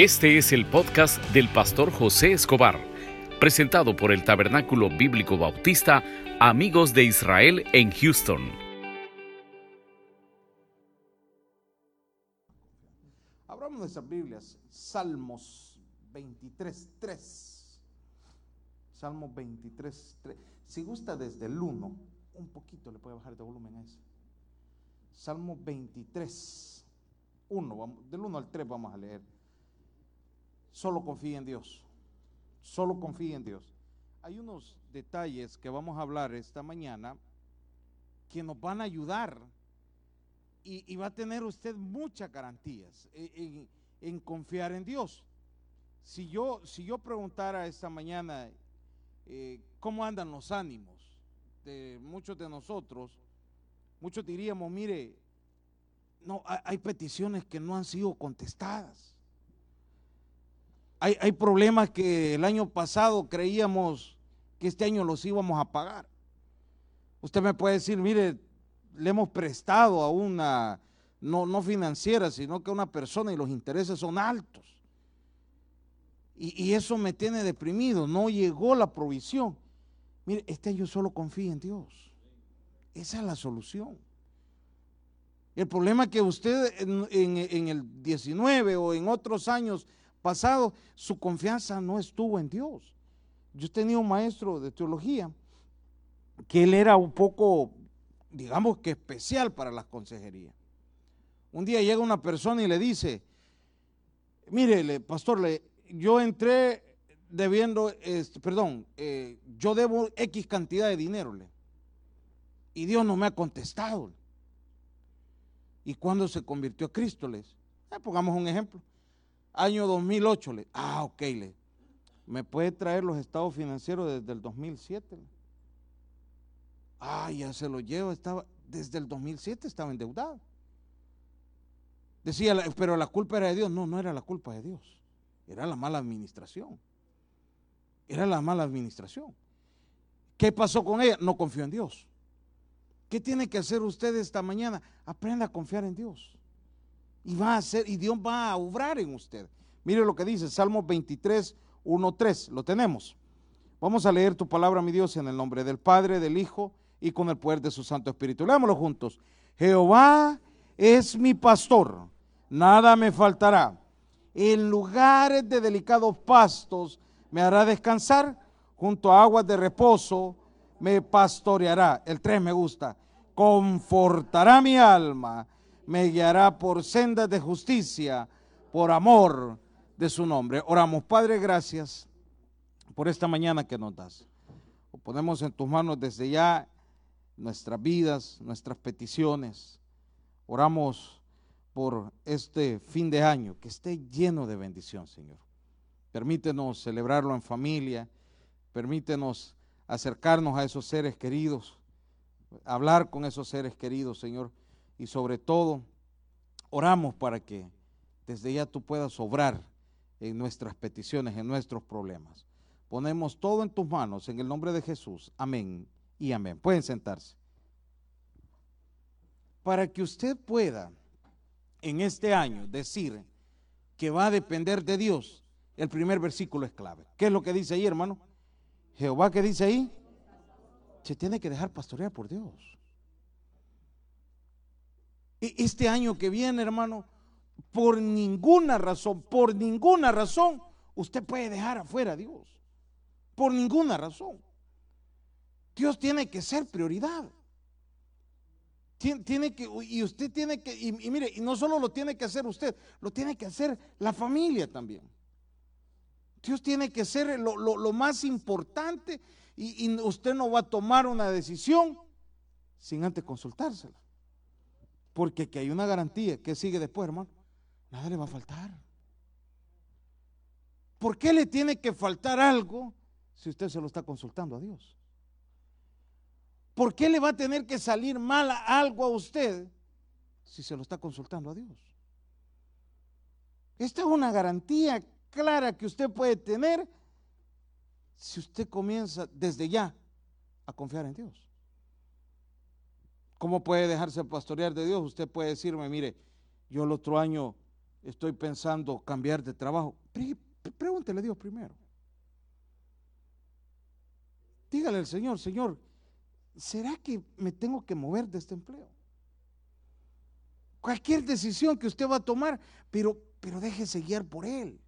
Este es el podcast del pastor José Escobar, presentado por el Tabernáculo Bíblico Bautista Amigos de Israel en Houston. Abramos nuestras Biblias, Salmos 23, 3. Salmos 23, 3. Si gusta desde el 1, un poquito le puede bajar de volumen a ese. Salmo 23, 1, del 1 al 3 vamos a leer. Solo confía en Dios. Solo confía en Dios. Hay unos detalles que vamos a hablar esta mañana que nos van a ayudar y, va a tener usted muchas garantías en, confiar en Dios. Si yo, si yo preguntara esta mañana eh, cómo andan los ánimos de muchos de nosotros, muchos diríamos, mire, no, hay peticiones que no han sido contestadas. Hay, problemas que el año pasado creíamos que este año los íbamos a pagar. Usted me puede decir, mire, le hemos prestado a una, no, no financiera, sino que a una persona y los intereses son altos. Y, y, eso me tiene deprimido, no llegó la provisión. Mire, este año solo confía en Dios. Esa es la solución. El problema que usted en el 19 o en otros años pasado, su confianza no estuvo en Dios. Yo tenía un maestro de teología que él era un poco, digamos que especial para las consejerías. Un día llega una persona y le dice, mire, pastor, le, yo entré debiendo, este, perdón, eh, yo debo X cantidad de dinero, le, y Dios no me ha contestado. ¿Y cuando se convirtió a Cristo? Les, eh, pongamos un ejemplo año 2008. Le, ah, ok, le, ¿me puede traer los estados financieros desde el 2007? Ah, ya se lo llevo, estaba, desde el 2007 estaba endeudado. Decía, pero la culpa era de Dios. No, no era la culpa de Dios. Era la mala administración. Era la mala administración. ¿Qué pasó con ella? No confió en Dios. ¿Qué tiene que hacer usted esta mañana? Aprenda a confiar en Dios y va a hacer, y Dios va a obrar en usted. Mire lo que dice Salmo 23, 1, 3, lo tenemos. Vamos a leer tu palabra, mi Dios, en el nombre del Padre, del Hijo y con el poder de su Santo Espíritu. Leámoslo juntos. Jehová es mi pastor, nada me faltará. En lugares de delicados pastos me hará descansar, junto a aguas de reposo me pastoreará. El 3 me gusta. Confortará mi alma me guiará por sendas de justicia, por amor de su nombre. Oramos, Padre, gracias por esta mañana que nos das. ponemos en tus manos desde ya nuestras vidas, nuestras peticiones. Oramos por este fin de año, que esté lleno de bendición, Señor. Permítenos celebrarlo en familia, permítenos acercarnos a esos seres queridos, hablar con esos seres queridos, Señor y sobre todo oramos para que desde ya tú puedas obrar en nuestras peticiones, en nuestros problemas. Ponemos todo en tus manos en el nombre de Jesús. Amén y amén. Pueden sentarse. Para que usted pueda en este año decir que va a depender de Dios, el primer versículo es clave. ¿Qué es lo que dice ahí, hermano? Jehová, ¿qué dice ahí? Se tiene que dejar pastorear por Dios. Este año que viene, hermano, por ninguna razón, por ninguna razón, usted puede dejar afuera a Dios. Por ninguna razón. Dios tiene que ser prioridad. Tiene, que, y usted tiene que, y, mire, y no solo lo tiene que hacer usted, lo tiene que hacer la familia también. Dios tiene que ser lo, más importante y usted no va a tomar una decisión sin antes consultársela. Porque que hay una garantía. que sigue después, hermano? Nada le va a faltar. ¿Por qué le tiene que faltar algo si usted se lo está consultando a Dios? ¿Por qué le va a tener que salir mal algo a usted si se lo está consultando a Dios? Esta es una garantía clara que usted puede tener si usted comienza desde ya a confiar en Dios. ¿Cómo puede dejarse pastorear de Dios? Usted puede decirme, mire, yo el otro año estoy pensando cambiar de trabajo. Pregúntele a Dios primero. Dígale al Señor, Señor, ¿será que me tengo que mover de este empleo? Cualquier decisión que usted va a tomar, pero, pero déjese guiar por Él.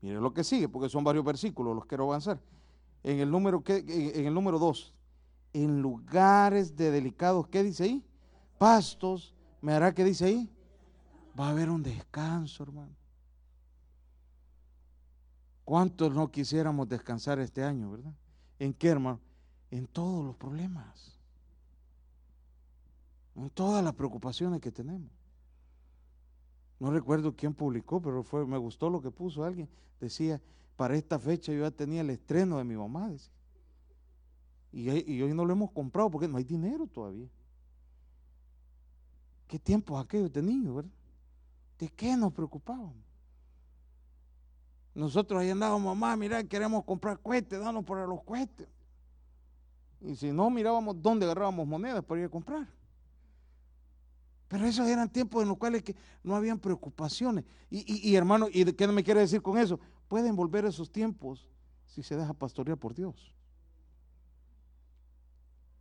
Mire lo que sigue, porque son varios versículos, los quiero avanzar. En el número, en el número 2, en lugares de delicados, ¿qué dice ahí? Pastos, ¿me hará qué dice ahí? Va a haber un descanso, hermano. ¿Cuántos no quisiéramos descansar este año, verdad? ¿En qué, hermano? En todos los problemas. En todas las preocupaciones que tenemos. No recuerdo quién publicó, pero fue, me gustó lo que puso alguien. Decía, para esta fecha yo ya tenía el estreno de mi mamá. Y, y, hoy no lo hemos comprado porque no hay dinero todavía. ¿Qué tiempos aquellos de niños? ¿De qué nos preocupábamos? Nosotros ahí andábamos, mamá, mira, queremos comprar cohetes, danos para los cohetes. Y si no, mirábamos dónde agarrábamos monedas para ir a comprar. Pero esos eran tiempos en los cuales que no habían preocupaciones. Y, y, hermano, ¿y qué me quiere decir con eso? Pueden volver esos tiempos si se deja pastorear por Dios.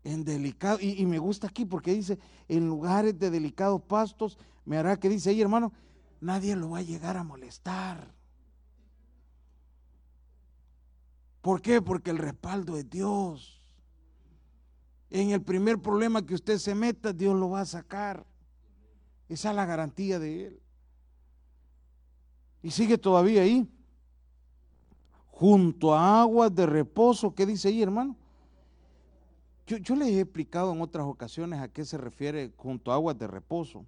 En delicado, y, me gusta aquí porque dice, en lugares de delicados pastos, me hará que dice ahí, hermano, nadie lo va a llegar a molestar. ¿Por qué? Porque el respaldo es Dios. En el primer problema que usted se meta, Dios lo va a sacar. Esa es la garantía de Él. Y sigue todavía ahí. Junto a aguas de reposo. ¿Qué dice ahí, hermano? Yo, les he explicado en otras ocasiones a qué se refiere junto a aguas de reposo.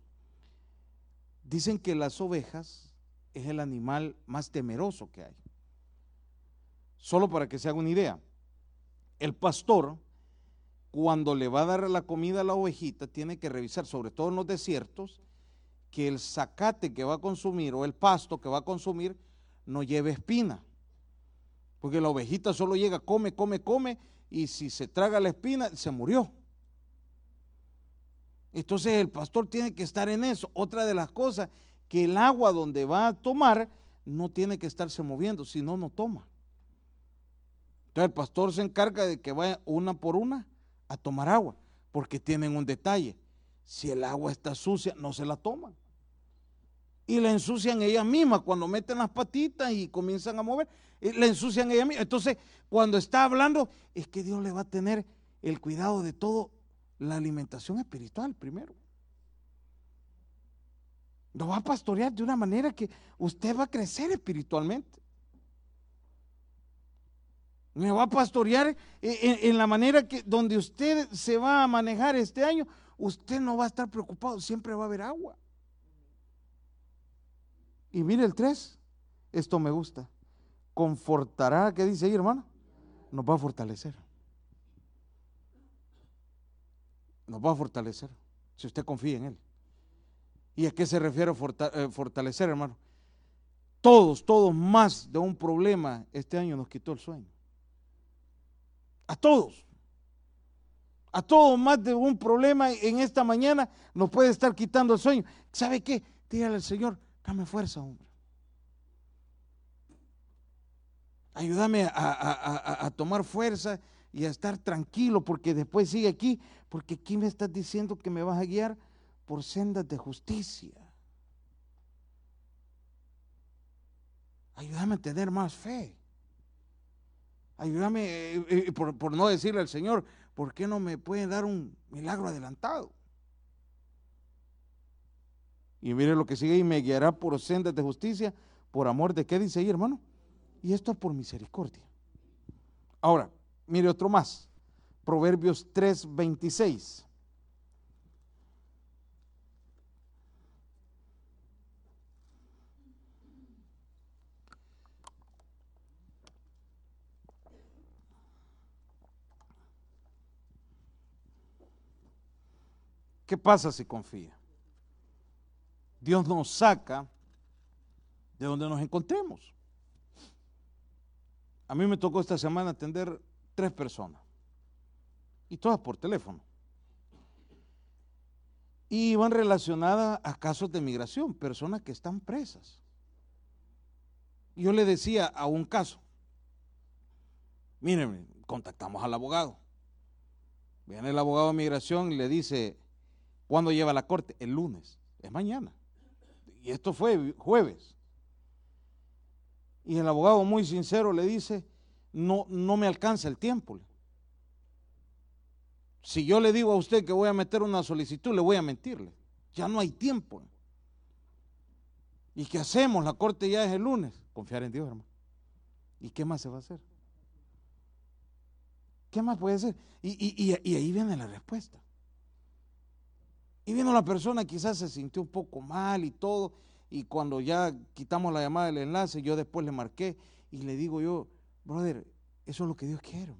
Dicen que las ovejas es el animal más temeroso que hay. Solo para que se haga una idea, el pastor, cuando le va a dar la comida a la ovejita, tiene que revisar, sobre todo en los desiertos, que el zacate que va a consumir o el pasto que va a consumir no lleve espina. Porque la ovejita solo llega, come, come, come, y si se traga la espina, se murió. Entonces el pastor tiene que estar en eso. Otra de las cosas, que el agua donde va a tomar no tiene que estarse moviendo, si no, no toma. Entonces el pastor se encarga de que vaya una por una a tomar agua, porque tienen un detalle. Si el agua está sucia, no se la toman. Y la ensucian ellas mismas cuando meten las patitas y comienzan a mover. Eh, la ensucian ellas mismas. Entonces, cuando está hablando, es que Dios le va a tener el cuidado de todo, la alimentación espiritual primero. Lo va a pastorear de una manera que usted va a crecer espiritualmente me va a pastorear en, la manera que donde usted se va a manejar este año, usted no va a estar preocupado, siempre va a haber agua. Y mire el 3, esto me gusta. Confortará, ¿qué dice ahí, hermano? Nos va a fortalecer. Nos va a fortalecer, si usted confía en Él. ¿Y a qué se refiere eh, fortalecer, hermano? Todos, todos más de un problema este año nos quitó el sueño. A todos. A todos más de un problema en esta mañana nos puede estar quitando el sueño. ¿Sabe qué? Dígale al Señor, dame fuerza, hombre. Ayúdame a, tomar fuerza y a estar tranquilo, porque después sigue aquí, porque aquí me estás diciendo que me vas a guiar por sendas de justicia. Ayúdame a tener más fe. Ayúdame, eh, eh, por, no decirle al Señor, ¿por qué no me pueden dar un milagro adelantado? Y mire lo que sigue y me guiará por sendas de justicia, por amor de qué dice ahí, hermano. Y esto es por misericordia. Ahora, mire otro más. Proverbios 3:26. ¿Qué pasa si confía? Dios nos saca de donde nos encontremos. A mí me tocó esta semana atender tres personas, y todas por teléfono. Y van relacionadas a casos de migración, personas que están presas. Yo le decía a un caso, miren, contactamos al abogado. Viene el abogado de migración y le dice, ¿cuándo lleva la corte? El lunes, es mañana. Y esto fue jueves. Y el abogado muy sincero le dice, no, no me alcanza el tiempo. Si yo le digo a usted que voy a meter una solicitud, le voy a mentirle. Ya no hay tiempo. ¿Y qué hacemos? La corte ya es el lunes. Confiar en Dios, hermano. ¿Y qué más se va a hacer? ¿Qué más puede ser? Y, ahí viene la respuesta. Y vino la persona, quizás se sintió un poco mal y todo, y cuando ya quitamos la llamada del enlace, yo después le marqué y le digo yo, brother, eso es lo que Dios quiere.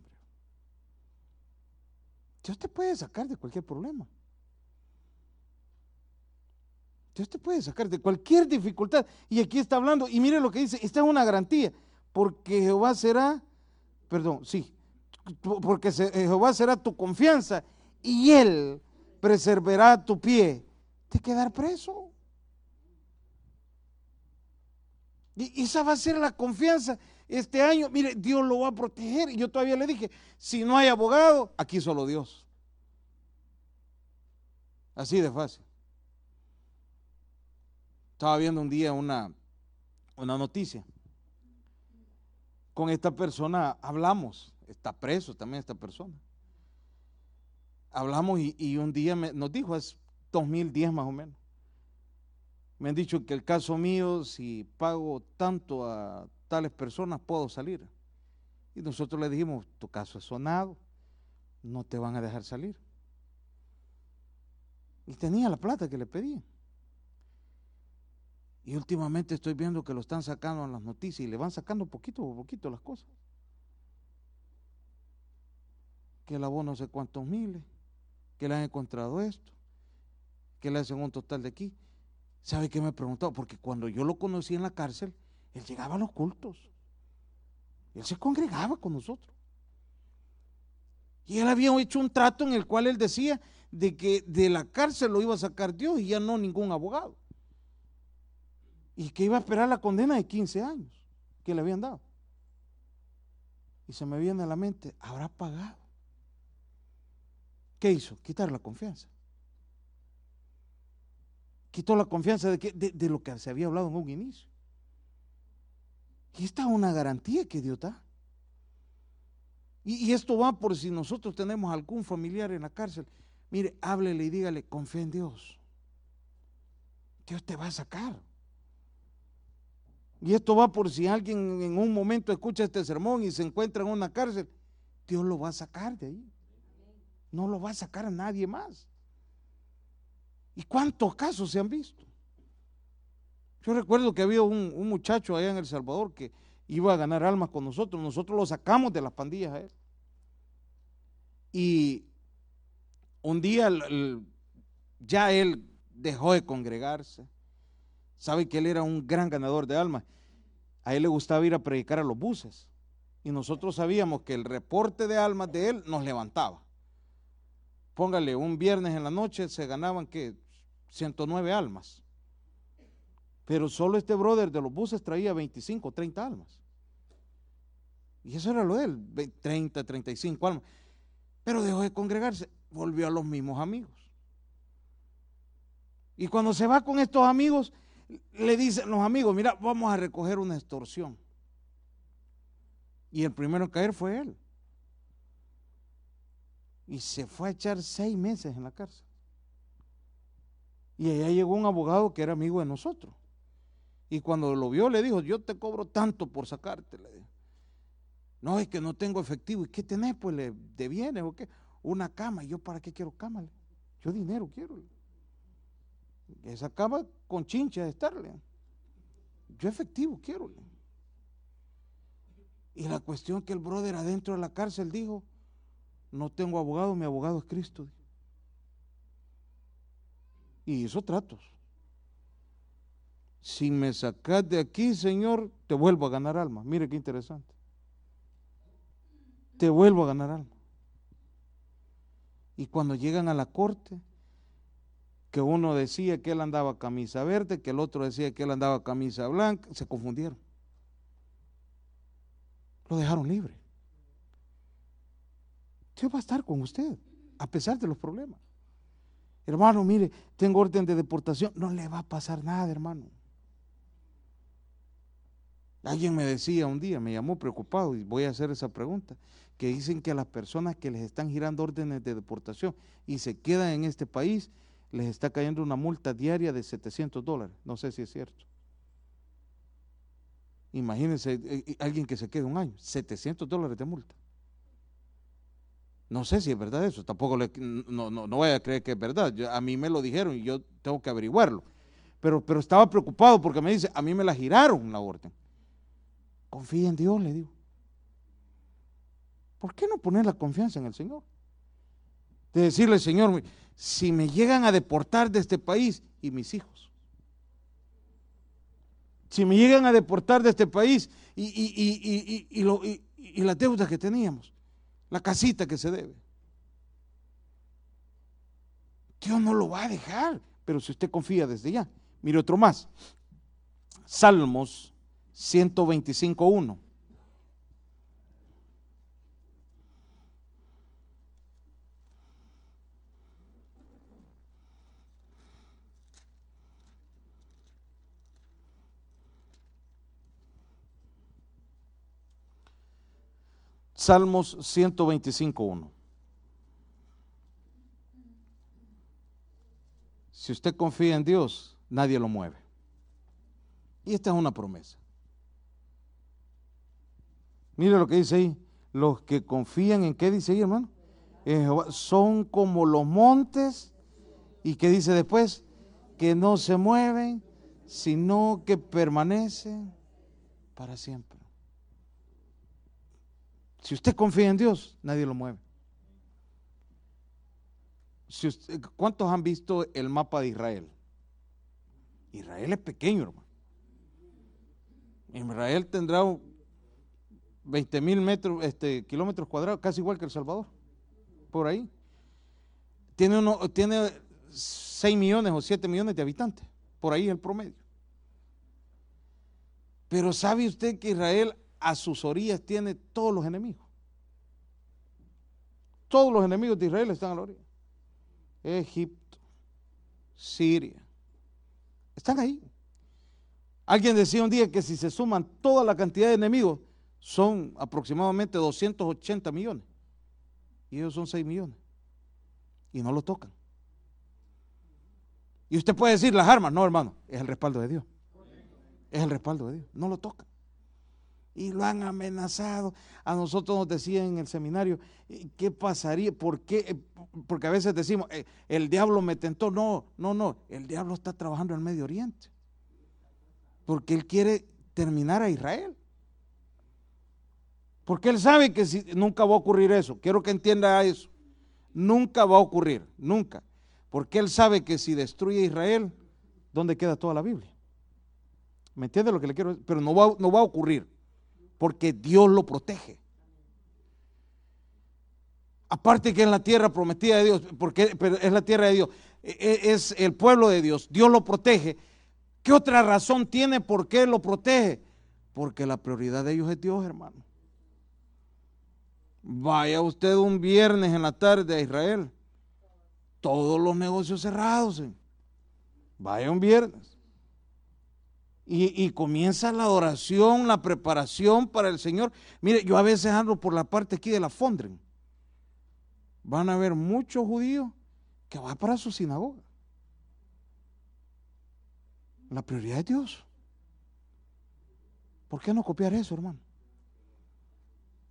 Dios te puede sacar de cualquier problema. Dios te puede sacar de cualquier dificultad. Y aquí está hablando, y mire lo que dice, esta es una garantía, porque Jehová será, perdón, sí, porque Jehová será tu confianza y Él preservará tu pie de quedar preso. Y esa va a ser la confianza este año, mire, Dios lo va a proteger. Y yo todavía le dije, si no hay abogado, aquí solo Dios. Así de fácil. Estaba viendo un día una, una noticia. Con esta persona hablamos, está preso también esta persona. Hablamos y, un día nos dijo, es 2010 más o menos. Me han dicho que el caso mío, si pago tanto a tales personas puedo salir. Y nosotros le dijimos, tu caso es sonado, no te van a dejar salir. Y tenía la plata que le pedían. Y últimamente estoy viendo que lo están sacando en las noticias y le van sacando poquito por poquito las cosas. Que lavó no sé cuántos miles, que le han encontrado esto, que le hacen un total de aquí. ¿Sabe qué me he preguntado? Porque cuando yo lo conocí en la cárcel, él llegaba a los cultos. Él se congregaba con nosotros. Y él había hecho un trato en el cual él decía de que de la cárcel lo iba a sacar Dios y ya no ningún abogado. Y que iba a esperar la condena de 15 años que le habían dado. Y se me viene a la mente, habrá pagado. ¿Qué hizo? Quitar la confianza. Quitó la confianza de, que, de lo que se había hablado en un inicio. Y esta es una garantía que Dios da. Y, esto va por si nosotros tenemos algún familiar en la cárcel. Mire, háblele y dígale, confía en Dios. Dios te va a sacar. Y esto va por si alguien en un momento escucha este sermón y se encuentra en una cárcel. Dios lo va a sacar de ahí. No lo va a sacar a nadie más. ¿Y cuántos casos se han visto? Yo recuerdo que había un, muchacho allá en El Salvador que iba a ganar almas con nosotros. Nosotros lo sacamos de las pandillas a él. Y un día ya él dejó de congregarse. Sabe que él era un gran ganador de almas. A él le gustaba ir a predicar a los buses. Y nosotros sabíamos que el reporte de almas de él nos levantaba. Póngale, un viernes en la noche se ganaban que 109 almas. Pero solo este brother de los buses traía 25, 30 almas. Y eso era lo de él, 30, 35 almas. Pero dejó de congregarse, volvió a los mismos amigos. Y cuando se va con estos amigos, le dicen los amigos, mira, vamos a recoger una extorsión. Y el primero en caer fue él. Y se fue a echar seis meses en la cárcel. Y allá llegó un abogado que era amigo de nosotros. Y cuando lo vio le dijo, yo te cobro tanto por sacarte. No, es que no tengo efectivo. ¿Y qué tenés? Pues le de bienes o qué. Una cama. ¿Y yo para qué quiero cama? Yo dinero quiero. Esa cama con chincha de estarle. Yo efectivo quiero. Y la cuestión que el brother adentro de la cárcel dijo, no tengo abogado, mi abogado es Cristo. Y hizo tratos si me sacas de aquí, Señor, te vuelvo a ganar alma. Mire qué interesante. Te vuelvo a ganar alma. Y cuando llegan a la corte, que uno decía que él andaba camisa verde, que el otro decía que él andaba camisa blanca, se confundieron. Lo dejaron libre. Dios va a estar con usted, a pesar de los problemas. Hermano, mire, tengo orden de deportación. No le va a pasar nada, hermano. Alguien me decía un día, me llamó preocupado y voy a hacer esa pregunta, que dicen que a las personas que les están girando órdenes de deportación y se quedan en este país, les está cayendo una multa diaria de 700 dólares. No sé si es cierto. Imagínense eh, eh, alguien que se quede un año, 700 dólares de multa. No sé si es verdad eso, tampoco le, no, no, voy a creer que es verdad. a mí me lo dijeron y yo tengo que averiguarlo. Pero, pero estaba preocupado porque me dice, a mí me la giraron la orden. Confía en Dios, le digo. ¿Por qué no poner la confianza en el Señor? De decirle, Señor, si me llegan a deportar de este país y mis hijos, si me llegan a deportar de este país y, y, y, y las deudas que teníamos, la casita que se debe, Dios no lo va a dejar, pero si usted confía desde ya. Mire otro más. Salmos 125.1. Salmos 125.1. Si usted confía en Dios, nadie lo mueve. Y esta es una promesa. Mire lo que dice ahí. Los que confían en qué dice ahí, hermano. son como los montes. ¿Y qué dice después? Que no se mueven, sino que permanecen para siempre. Si usted confía en Dios, nadie lo mueve. ¿Cuántos han visto el mapa de Israel? Israel es pequeño, hermano. Israel tendrá 20 mil metros, este, kilómetros cuadrados, casi igual que El Salvador, por ahí. Tiene, uno, tiene 6 millones o 7 millones de habitantes, por ahí el promedio. Pero ¿sabe usted que Israel a sus orillas tiene todos los enemigos. Todos los enemigos de Israel están a la orilla. Egipto, Siria. Están ahí. Alguien decía un día que si se suman toda la cantidad de enemigos, son aproximadamente 280 millones. Y ellos son 6 millones. Y no lo tocan. Y usted puede decir las armas, no hermano, es el respaldo de Dios. Es el respaldo de Dios, no lo tocan y lo han amenazado. A nosotros nos decían en el seminario, ¿qué pasaría? ¿Por qué? Porque a veces decimos, eh, el diablo me tentó. No, no, no, el diablo está trabajando en el Medio Oriente. Porque él quiere terminar a Israel. Porque él sabe que si, nunca va a ocurrir eso. Quiero que entienda eso. Nunca va a ocurrir, nunca. Porque él sabe que si destruye a Israel, ¿dónde queda toda la Biblia? ¿Me entiende lo que le quiero decir? Pero no va, no va a ocurrir porque Dios lo protege. Aparte que es la tierra prometida de Dios, porque es la tierra de Dios, e, e, es el pueblo de Dios, Dios lo protege. ¿Qué otra razón tiene por qué lo protege? Porque la prioridad de ellos es Dios, hermano. Vaya usted un viernes en la tarde a Israel, todos los negocios cerrados. Vaya un viernes. Y, comienza la adoración, la preparación para el Señor. Mire, yo a veces ando por la parte aquí de la Fondren. Van a haber muchos judíos que van para su sinagoga. La prioridad es Dios. ¿Por qué no copiar eso, hermano?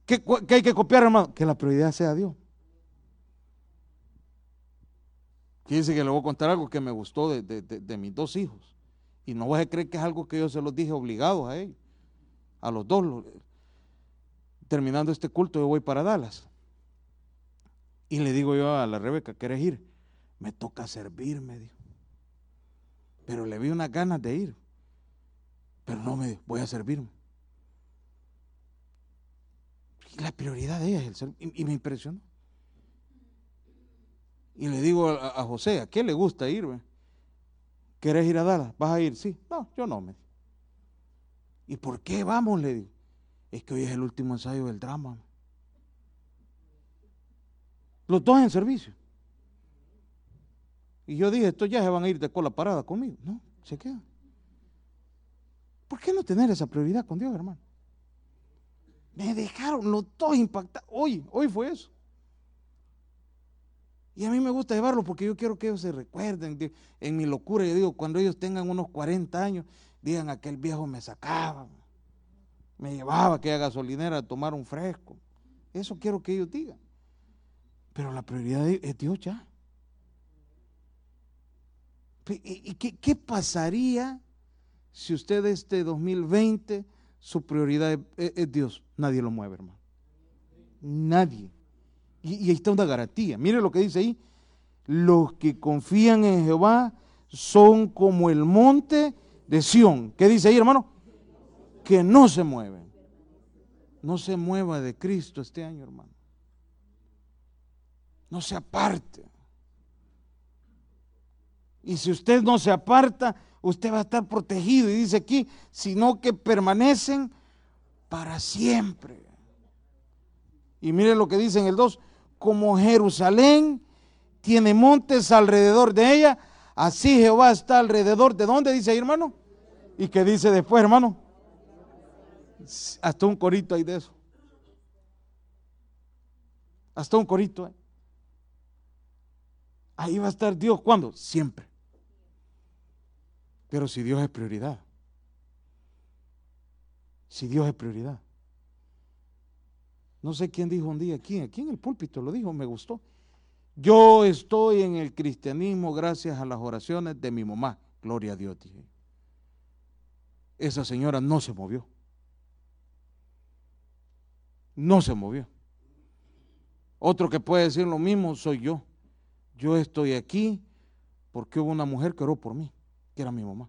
¿Qué, hay que copiar, hermano? Que la prioridad sea Dios. Fíjense que le voy a contar algo que me gustó de mis dos hijos. Y no voy a creer que es algo que yo se los dije obligados a ellos, a los dos. Terminando este culto, yo voy para Dallas. Y le digo yo a la Rebeca, ¿quieres ir? Me toca servir, me dijo. Pero le vi unas ganas de ir. Pero no me voy a servirme. Y la prioridad de ella es el servir. Y, me impresionó. Y le digo a, José, ¿a qué le gusta ir? ¿Querés ir a Dallas? ¿Vas a ir? Sí. No, yo no. Me ¿Y por qué vamos? Le digo. Es que hoy es el último ensayo del drama. Los dos en servicio. Y yo dije, estos ya se van a ir de cola parada conmigo. No, se quedan. ¿Por qué no tener esa prioridad con Dios, hermano? Me dejaron los dos impactados. Hoy, hoy fue eso. Y a mí me gusta llevarlo porque yo quiero que ellos se recuerden. En mi locura, yo digo, cuando ellos tengan unos 40 años, digan, aquel viejo me sacaba, me llevaba a aquella gasolinera a tomar un fresco. Eso quiero que ellos digan. Pero la prioridad es Dios ya. ¿Y qué, pasaría si usted este 2020 su prioridad es, Dios? Nadie lo mueve, hermano. Nadie. Y, ahí está una garantía. Mire lo que dice ahí. Los que confían en Jehová son como el monte de Sión. ¿Qué dice ahí, hermano? Que no se mueven. No se mueva de Cristo este año, hermano. No se aparte. Y si usted no se aparta, usted va a estar protegido. Y dice aquí, sino que permanecen para siempre. Y mire lo que dice en el 2, como Jerusalén tiene montes alrededor de ella, así Jehová está alrededor. ¿De dónde dice ahí, hermano? ¿Y qué dice después, hermano? Hasta un corito hay de eso. Hasta un corito. ¿eh? Ahí va a estar Dios. ¿Cuándo? Siempre. Pero si Dios es prioridad. Si Dios es prioridad. No sé quién dijo un día, aquí, aquí en el púlpito lo dijo, me gustó. Yo estoy en el cristianismo gracias a las oraciones de mi mamá. Gloria a Dios. Esa señora no se movió. No se movió. Otro que puede decir lo mismo soy yo. Yo estoy aquí porque hubo una mujer que oró por mí que era mi mamá.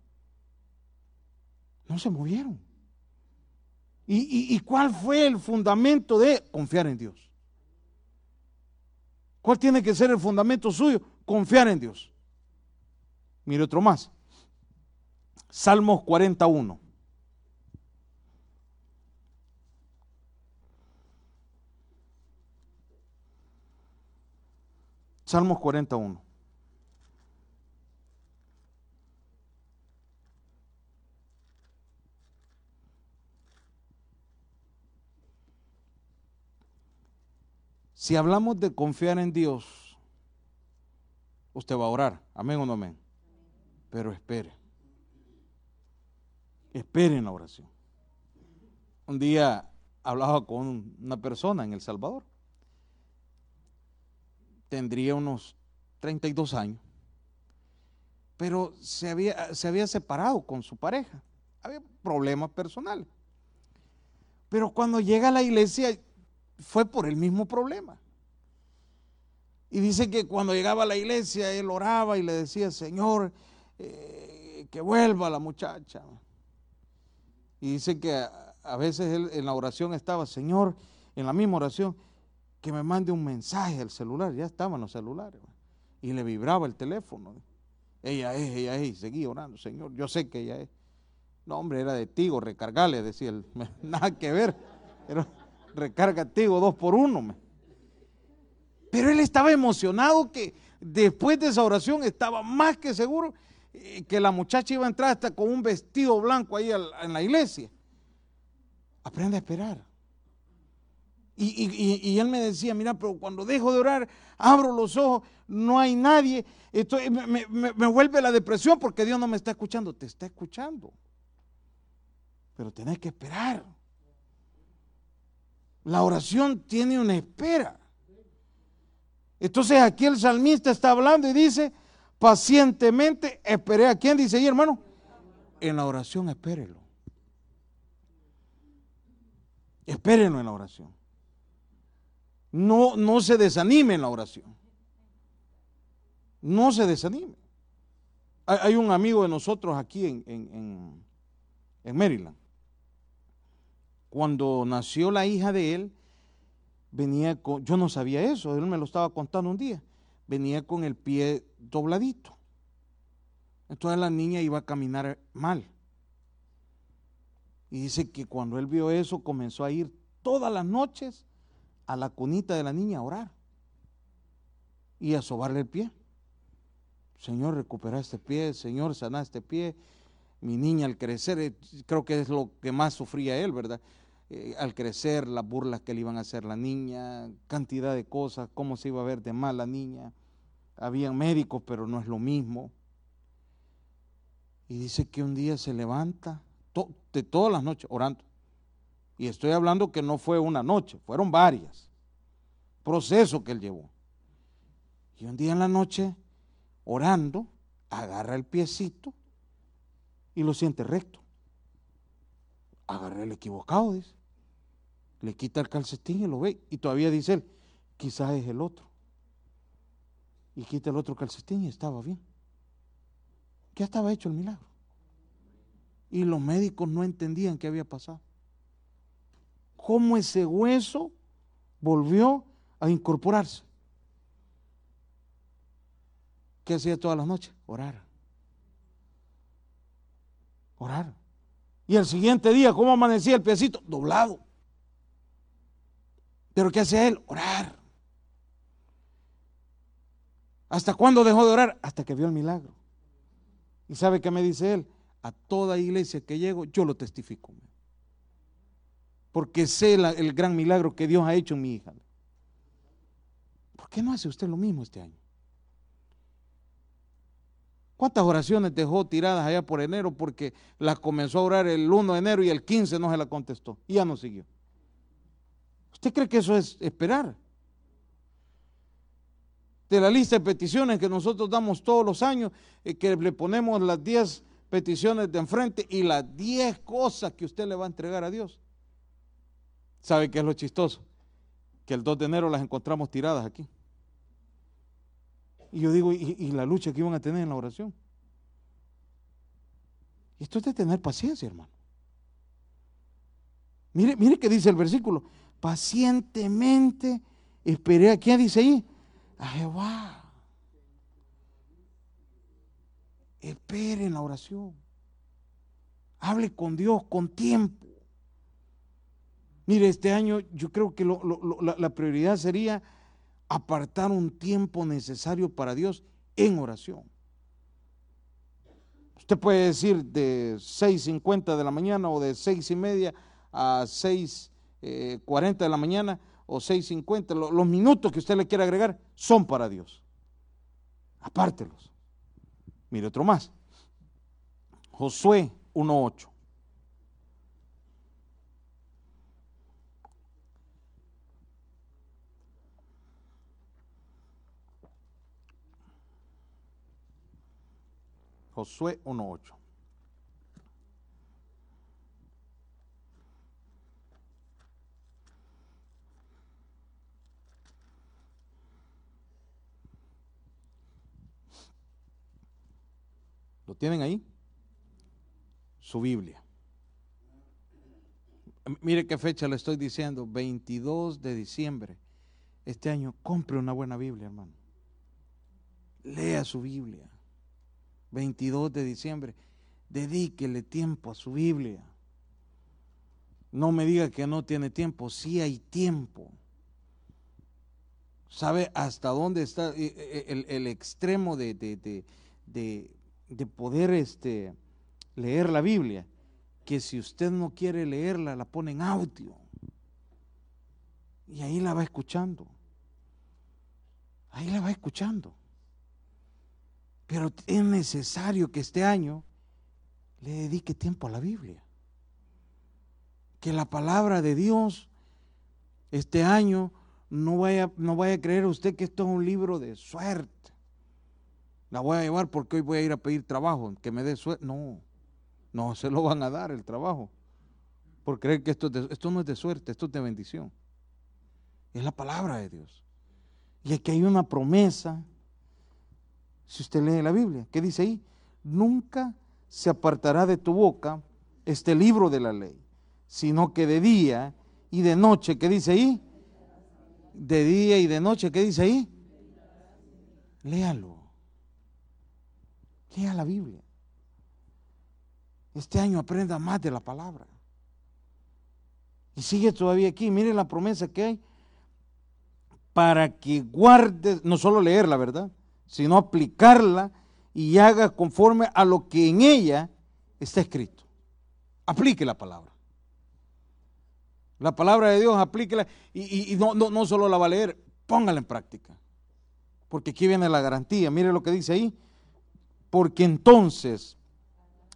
No se movieron. ¿Y, cuál fue el fundamento de confiar en Dios? ¿Cuál tiene que ser el fundamento suyo? Confiar en Dios. Mire otro más. Salmos 41. Salmos 41. Si hablamos de confiar en Dios, usted va a orar, amén o no amén. Pero espere. Espere en la oración. Un día hablaba con una persona en El Salvador. Tendría unos 32 años. Pero se había, se había separado con su pareja. Había problemas personales. Pero cuando llega a la iglesia fue por el mismo problema. Y dice que cuando llegaba a la iglesia, él oraba y le decía, Señor, eh, que vuelva la muchacha. Y dice que a, veces él en la oración estaba, Señor, en la misma oración, que me mande un mensaje al celular. Ya estaban los celulares. Y le vibraba el teléfono. Ella es, ella es. Y seguía orando, Señor, yo sé que ella es. No, hombre, era de Tigo, recargale, decía él. Nada que ver. Recarga Tigo dos por uno. Pero él estaba emocionado que después de esa oración estaba más que seguro eh, que la muchacha iba a entrar hasta con un vestido blanco ahí en la iglesia. Aprende a esperar. Y, él me decía, mira, pero cuando dejo de orar, abro los ojos, no hay nadie, estoy, me, me vuelve la depresión porque Dios no me está escuchando. Te está escuchando. Pero tenés que esperar. La oración tiene una espera. Entonces aquí el salmista está hablando y dice, pacientemente esperé. ¿A quién dice ahí, hermano? En la oración espérelo. Espérenlo en la oración. No, no se desanime en la oración. No se desanime. Hay, un amigo de nosotros aquí en, en, en Maryland cuando nació la hija de él, venía con, yo no sabía eso, él me lo estaba contando un día, venía con el pie dobladito. Entonces la niña iba a caminar mal. Y dice que cuando él vio eso comenzó a ir todas las noches a la cunita de la niña a orar y a sobarle el pie. Señor, recupera este pie, Señor, sana este pie. Mi niña al crecer, eh, creo que es lo que más sufría él, ¿verdad? Eh, al crecer, las burlas que le iban a hacer la niña, cantidad de cosas, cómo se iba a ver de mal la niña. Habían médicos, pero no es lo mismo. Y dice que un día se levanta, de todas las noches, orando. Y estoy hablando que no fue una noche, fueron varias. Proceso que él llevó. Y un día en la noche, orando, agarra el piecito y lo siente recto. Agarra el equivocado, dice. Le quita el calcetín y lo ve. Y todavía dice él, quizás es el otro. Y quita el otro calcetín y estaba bien. Ya estaba hecho el milagro. Y los médicos no entendían qué había pasado. ¿Cómo ese hueso volvió a incorporarse? ¿Qué hacía todas las noches? Orar. Orar. Y el siguiente día, ¿cómo amanecía el piecito? Doblado. Pero ¿qué hacía él? Orar. ¿Hasta cuándo dejó de orar? Hasta que vio el milagro. ¿Y sabe qué me dice él? A toda iglesia que llego, yo lo testifico. Porque sé el gran milagro que Dios ha hecho en mi hija. ¿Por qué no hace usted lo mismo este año? ¿Cuántas oraciones dejó tiradas allá por enero porque las comenzó a orar el 1 de enero y el 15 no se la contestó? Y ya no siguió. ¿Usted cree que eso es esperar? De la lista de peticiones que nosotros damos todos los años, eh, que le ponemos las 10 peticiones de enfrente y las 10 cosas que usted le va a entregar a Dios. ¿Sabe qué es lo chistoso? Que el 2 de enero las encontramos tiradas aquí. Y yo digo, ¿y, la lucha que iban a tener en la oración? Esto es de tener paciencia, hermano. Mire, mire qué dice el versículo. Pacientemente esperé a quién dice ahí. A Jehová. Espere en la oración. Hable con Dios con tiempo. Mire, este año yo creo que la prioridad sería apartar un tiempo necesario para Dios en oración. Usted puede decir de 6.50 de la mañana o de seis y media a 6.40 eh, de la mañana o 6.50, los minutos que usted le quiera agregar son para Dios. Apártelos. Mire otro más. Josué 1.8. Josué 1.8. ¿Lo tienen ahí? Su Biblia. Mire qué fecha le estoy diciendo, 22 de diciembre. Este año compre una buena Biblia, hermano. Lea su Biblia. 22 de diciembre, dedíquele tiempo a su Biblia. No me diga que no tiene tiempo, sí hay tiempo. ¿Sabe hasta dónde está eh, eh, el, extremo de, de, poder este, leer la Biblia? Que si usted no quiere leerla, la pone en audio. Y ahí la va escuchando. Ahí la va escuchando. Pero es necesario que este año le dedique tiempo a la Biblia. Que la palabra de Dios este año no vaya, no vaya a creer usted que esto es un libro de suerte. La voy a llevar porque hoy voy a ir a pedir trabajo, que me dé suerte. No, no se lo van a dar el trabajo. Por creer que esto, esto no es de suerte, esto es de bendición. Es la palabra de Dios. Y aquí hay una promesa si usted lee la Biblia, ¿qué dice ahí? Nunca se apartará de tu boca este libro de la ley, sino que de día y de noche, ¿qué dice ahí? De día y de noche, ¿qué dice ahí? Léalo. Lea la Biblia. Este año aprenda más de la palabra. Y sigue todavía aquí. Mire la promesa que hay para que guarde, no solo leerla, ¿verdad? Sino aplicarla y haga conforme a lo que en ella está escrito. Aplique la palabra. La palabra de Dios, aplíquela y, no, no, no solo la va a leer, póngala en práctica. Porque aquí viene la garantía. Mire lo que dice ahí. Porque entonces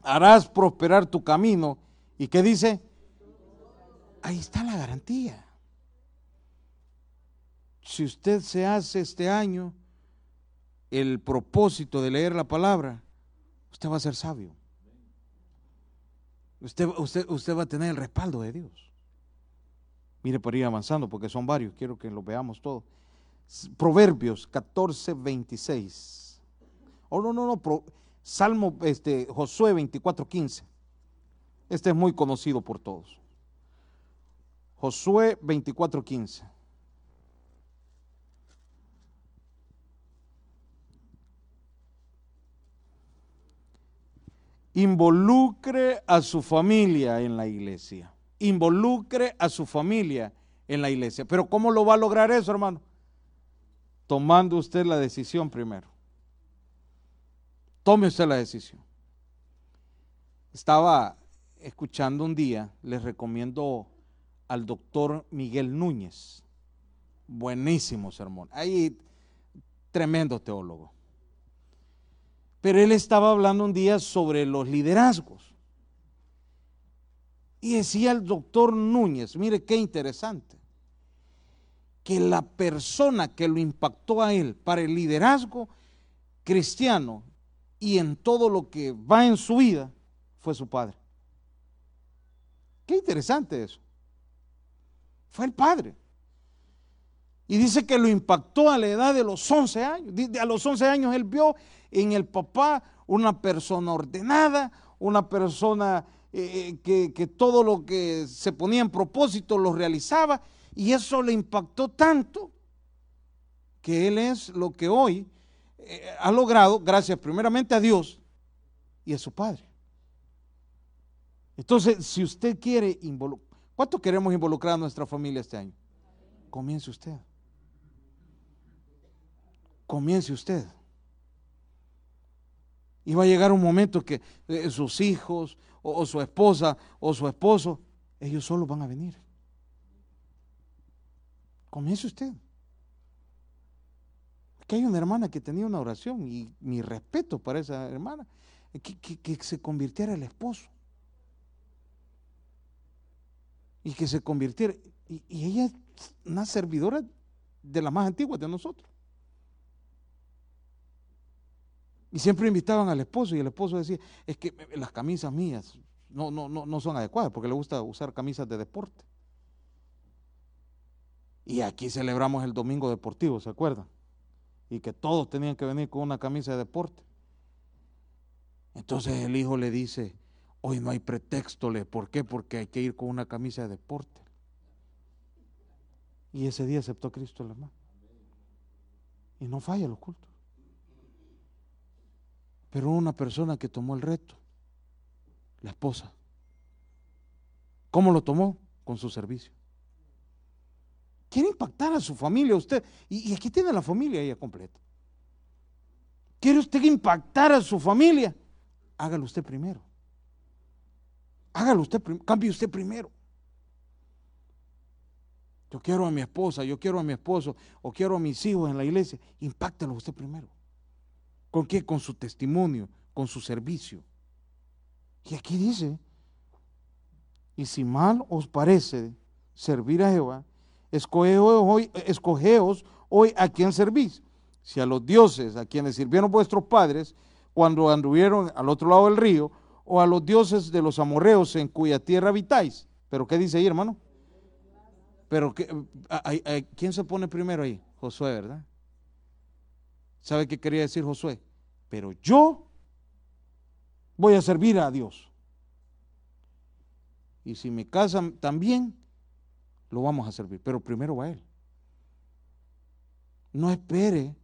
harás prosperar tu camino. ¿Y qué dice? Ahí está la garantía. Si usted se hace este año el propósito de leer la palabra, usted va a ser sabio. Usted, usted, usted va a tener el respaldo de Dios. Mire por ir avanzando porque son varios, quiero que lo veamos todos. Proverbios 14, 26. Oh, no, no, no, Salmo, este, Josué 24, 15. Este es muy conocido por todos. Josué 24, 15. Involucre a su familia en la iglesia. Involucre a su familia en la iglesia. Pero ¿cómo lo va a lograr eso, hermano? Tomando usted la decisión primero. Tome usted la decisión. Estaba escuchando un día, les recomiendo al doctor Miguel Núñez. Buenísimo sermón. Ahí, tremendo teólogo. Pero él estaba hablando un día sobre los liderazgos. Y decía el doctor Núñez, mire qué interesante, que la persona que lo impactó a él para el liderazgo cristiano y en todo lo que va en su vida fue su padre. Qué interesante eso. Fue el padre. Y dice que lo impactó a la edad de los 11 años. A los 11 años él vio en el papá una persona ordenada, una persona eh, que, que, todo lo que se ponía en propósito lo realizaba. Y eso le impactó tanto que él es lo que hoy eh, ha logrado gracias primeramente a Dios y a su Padre. Entonces, si usted quiere involucrar, ¿cuánto queremos involucrar a nuestra familia este año? Comience usted. Comience usted. Y va a llegar un momento que eh, sus hijos o, su esposa o su esposo, ellos solo van a venir. Comience usted que hay una hermana que tenía una oración y mi respeto para esa hermana, que, se convirtiera el esposo. Y que se convirtiera. Y, ella es una servidora de las más antiguas de nosotros. Y siempre invitaban al esposo y el esposo decía, es que las camisas mías no, no, no, no son adecuadas porque le gusta usar camisas de deporte. Y aquí celebramos el domingo deportivo, ¿se acuerdan? y que todos tenían que venir con una camisa de deporte. Entonces el hijo le dice, hoy no hay pretexto, ¿por qué? Porque hay que ir con una camisa de deporte. Y ese día aceptó Cristo el hermano. Y no falla los cultos. Pero una persona que tomó el reto, la esposa. ¿Cómo lo tomó? Con su servicio. Quiere impactar a su familia usted. Y, aquí tiene la familia ella completa. ¿Quiere usted impactar a su familia? Hágalo usted primero. Hágalo usted, cambie usted primero. Yo quiero a mi esposa, yo quiero a mi esposo, o quiero a mis hijos en la iglesia. Impáctelo usted primero. ¿Con qué? Con su testimonio, con su servicio. Y aquí dice, y si mal os parece servir a Jehová, escogeos hoy, a quién servís. Si a los dioses a quienes sirvieron vuestros padres cuando anduvieron al otro lado del río, o a los dioses de los amorreos en cuya tierra habitáis. Pero ¿qué dice ahí, hermano? Pero ¿quién se pone primero ahí? Josué, ¿verdad? ¿Sabe qué quería decir Josué? Pero yo voy a servir a Dios. Y si me casan también, lo vamos a servir, pero primero va Él. No espere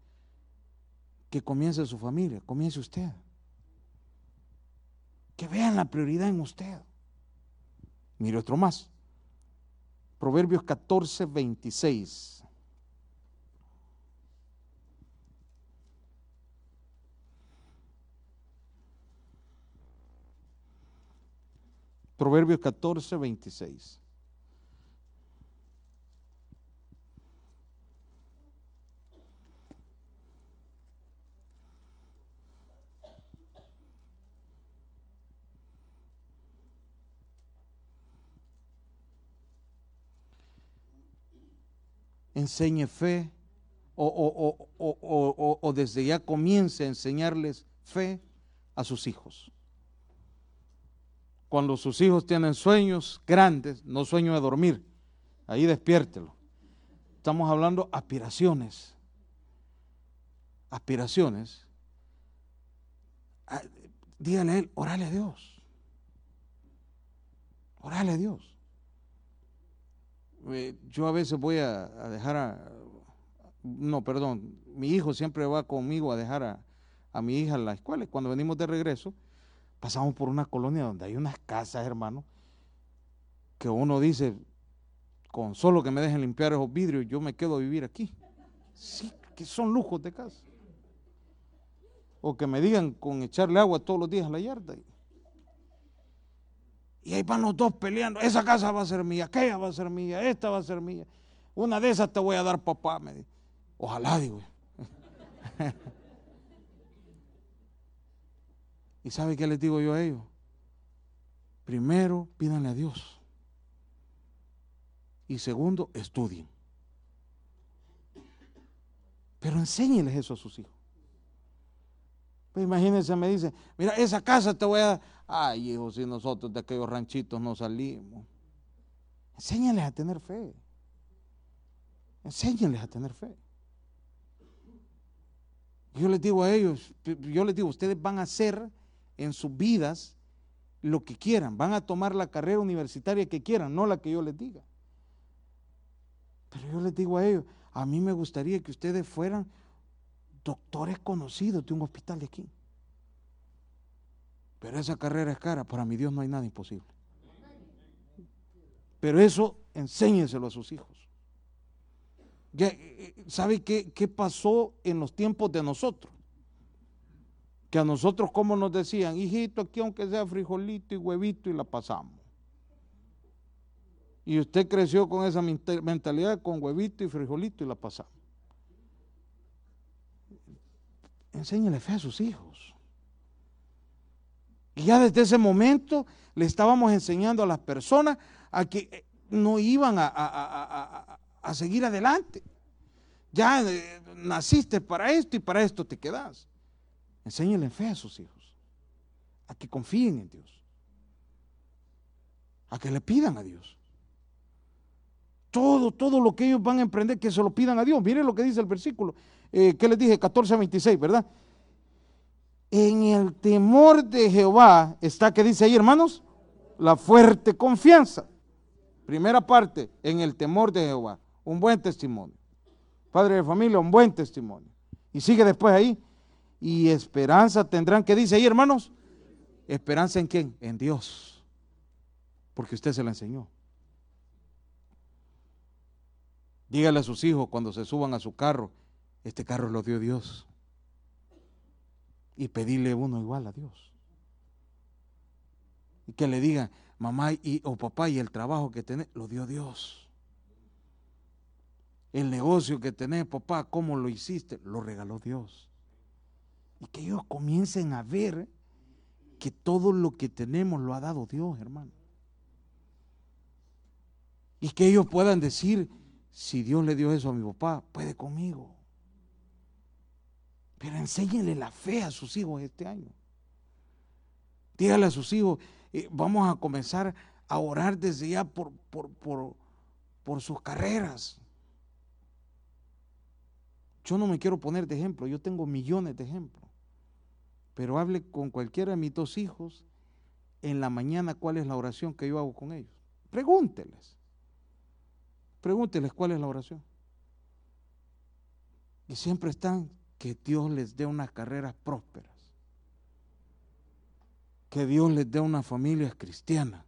que comience su familia, comience usted. Que vean la prioridad en usted. Mire otro más. Proverbios 14, 26. Proverbios 14, 26. enseñe fe o, desde ya comience a enseñarles fe a sus hijos. Cuando sus hijos tienen sueños grandes, no sueño de dormir, ahí despiértelo. Estamos hablando aspiraciones. Aspiraciones. Ah, dígale a él, orale a Dios. Orale a Dios. Eh, yo a veces voy a, dejar a, no, perdón, mi hijo siempre va conmigo a dejar a, a mi hija en la escuela. Cuando venimos de regreso, pasamos por una colonia donde hay unas casas, hermano, que uno dice, con solo que me dejen limpiar esos vidrios, yo me quedo a vivir aquí. Sí, que son lujos de casa. O que me digan con echarle agua todos los días a la yarda. Y ahí van los dos peleando. Esa casa va a ser mía, aquella va a ser mía, esta va a ser mía. Una de esas te voy a dar, papá. Me. Ojalá, digo. ¿Y sabe qué les digo yo a ellos? Primero, pídanle a Dios. Y segundo, estudien. Pero enséñeles eso a sus hijos. Pues imagínense, me dice, mira, esa casa te voy a Ay, hijos, si nosotros de aquellos ranchitos no salimos. Enséñales a tener fe. Enséñales a tener fe. Yo les digo a ellos, yo les digo, ustedes van a hacer en sus vidas lo que quieran, van a tomar la carrera universitaria que quieran, no la que yo les diga. Pero yo les digo a ellos, a mí me gustaría que ustedes fueran doctores conocidos de un hospital de aquí. Pero esa carrera es cara. Para mi Dios no hay nada imposible. Pero eso enséñenselo a sus hijos. Eh, eh, ¿Sabe qué, qué pasó en los tiempos de nosotros? Que a nosotros, como nos decían, hijito, aquí aunque sea frijolito y huevito y la pasamos. Y usted creció con esa mentalidad, con huevito y frijolito y la pasamos. Enséñele fe a sus hijos. Y ya desde ese momento le estábamos enseñando a las personas a que eh, no iban a, seguir adelante. Ya eh, naciste para esto y para esto te quedas. Enséñenle fe a sus hijos, a que confíen en Dios, a que le pidan a Dios. Todo, todo lo que ellos van a emprender, que se lo pidan a Dios. Miren lo que dice el versículo, eh, que les dije, 14 a 26, ¿verdad? En el temor de Jehová está, que dice ahí, hermanos? La fuerte confianza. Primera parte, en el temor de Jehová. Un buen testimonio. Padre de familia, un buen testimonio. Y sigue después ahí. Y esperanza tendrán, ¿qué dice ahí, hermanos? Esperanza en quién? En Dios. Porque usted se la enseñó. Dígale a sus hijos cuando se suban a su carro, este carro lo dio Dios y pedirle uno igual a Dios. Y que le digan, mamá y, o papá, y el trabajo que tenés, lo dio Dios. El negocio que tenés, papá, ¿cómo lo hiciste? Lo regaló Dios. Y que ellos comiencen a ver que todo lo que tenemos lo ha dado Dios, hermano. Y que ellos puedan decir, si Dios le dio eso a mi papá, puede conmigo. Pero enséñenle la fe a sus hijos este año. Dígale a sus hijos, eh, vamos a comenzar a orar desde ya por, por, por sus carreras. Yo no me quiero poner de ejemplo, yo tengo millones de ejemplos. Pero hable con cualquiera de mis dos hijos en la mañana cuál es la oración que yo hago con ellos. Pregúnteles. Pregúnteles cuál es la oración. Y siempre están que Dios les dé unas carreras prósperas. que Dios les dé una familia cristiana.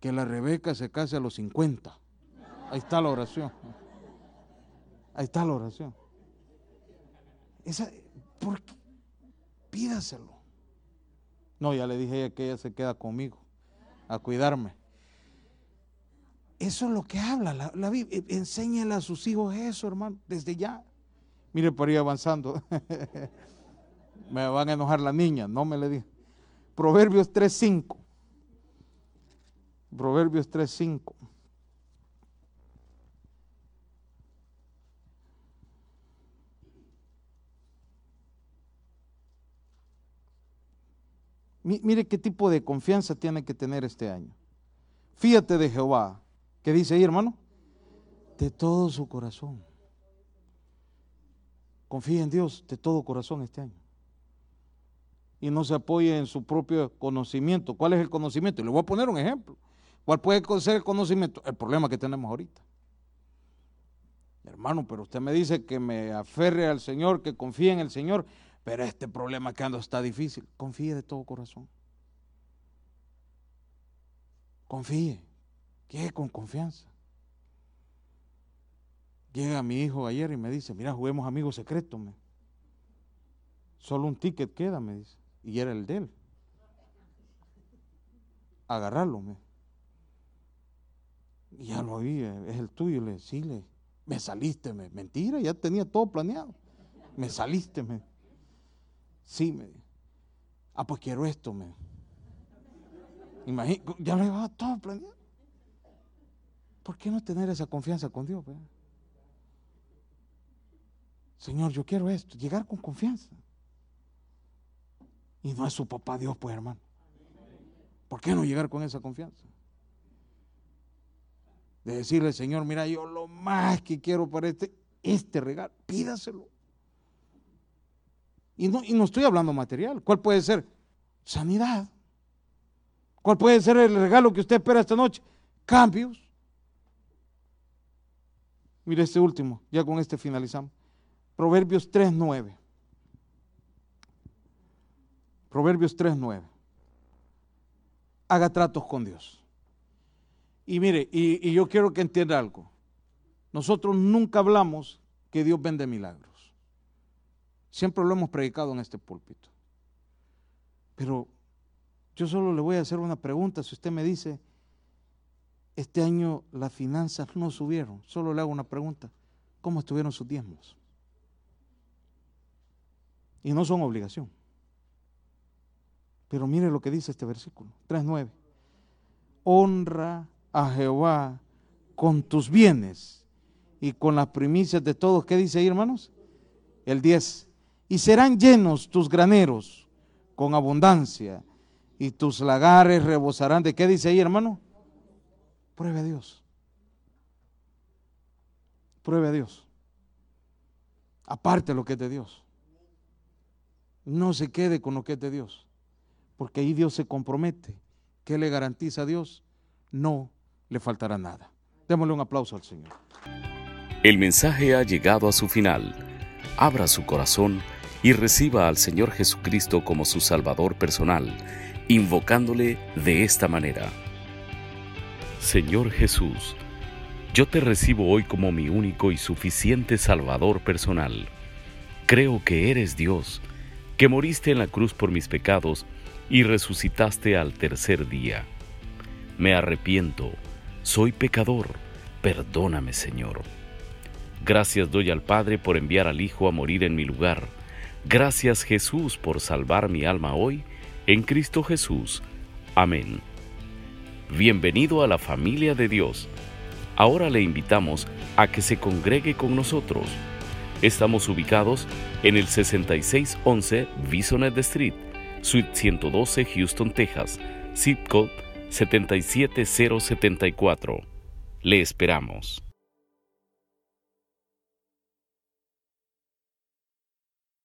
Que la Rebeca se case a los 50. Ahí está la oración. Ahí está la oración. Esa, ¿por qué? Pídaselo. No, ya le dije a ella que ella se queda conmigo a cuidarme. Eso es lo que habla la, Biblia. Enséñale a sus hijos eso, hermano, desde ya. Mire, por ahí avanzando. me van a enojar las niñas, no me le digan. Proverbios 3.5. Proverbios 3.5. Mire qué tipo de confianza tiene que tener este año. Fíjate de Jehová. ¿Qué dice ahí, hermano? De todo su corazón. Confía en Dios de todo corazón este año. Y no se apoye en su propio conocimiento. ¿Cuál es el conocimiento? Le voy a poner un ejemplo. ¿Cuál puede ser el conocimiento? El problema que tenemos ahorita. Hermano, pero usted me dice que me aferre al Señor, que confíe en el Señor. Pero este problema que ando está difícil. Confíe de todo corazón. Confíe. Quede con confianza. Llega mi hijo ayer y me dice, mira, juguemos amigos secretos. Me. Solo un ticket queda, me dice. Y era el de él. Agarrarlo. Me. Y ya lo vi, es el tuyo. Le sí, le, me saliste. Me. Mentira, ya tenía todo planeado. Me saliste. Me. Sí, me Ah, pues quiero esto, me. Ya lo llevaba todo planeado. ¿Por qué no tener esa confianza con Dios? Señor, yo quiero esto, llegar con confianza. Y no es su papá Dios, pues hermano. ¿Por qué no llegar con esa confianza? De decirle, Señor, mira, yo lo más que quiero para este, este regalo, pídaselo. Y no, y no estoy hablando material. ¿Cuál puede ser? Sanidad. ¿Cuál puede ser el regalo que usted espera esta noche? Cambios. Mire este último, ya con este finalizamos. Proverbios 3.9. Proverbios 3.9. Haga tratos con Dios. Y mire, y, y yo quiero que entienda algo. Nosotros nunca hablamos que Dios vende milagros. Siempre lo hemos predicado en este púlpito. Pero yo solo le voy a hacer una pregunta. Si usted me dice, este año las finanzas no subieron, solo le hago una pregunta. ¿Cómo estuvieron sus diezmos? Y no son obligación. Pero mire lo que dice este versículo, 3.9. Honra a Jehová con tus bienes y con las primicias de todos. ¿Qué dice ahí, hermanos? El 10 y serán llenos tus graneros con abundancia y tus lagares rebosarán. ¿De qué dice ahí, hermano? Pruebe a Dios. Pruebe a Dios. Aparte lo que es de Dios. No se quede con lo que es de Dios. Porque ahí Dios se compromete. ¿Qué le garantiza a Dios? No le faltará nada. Démosle un aplauso al Señor. El mensaje ha llegado a su final. Abra su corazón y reciba al Señor Jesucristo como su Salvador personal, invocándole de esta manera. Señor Jesús, yo te recibo hoy como mi único y suficiente Salvador personal. Creo que eres Dios, que moriste en la cruz por mis pecados y resucitaste al tercer día. Me arrepiento, soy pecador, perdóname Señor. Gracias doy al Padre por enviar al Hijo a morir en mi lugar Gracias Jesús por salvar mi alma hoy en Cristo Jesús. Amén. Bienvenido a la familia de Dios. Ahora le invitamos a que se congregue con nosotros. Estamos ubicados en el 6611 Bisonet Street, Suite 112, Houston, Texas, zip code 77074. Le esperamos.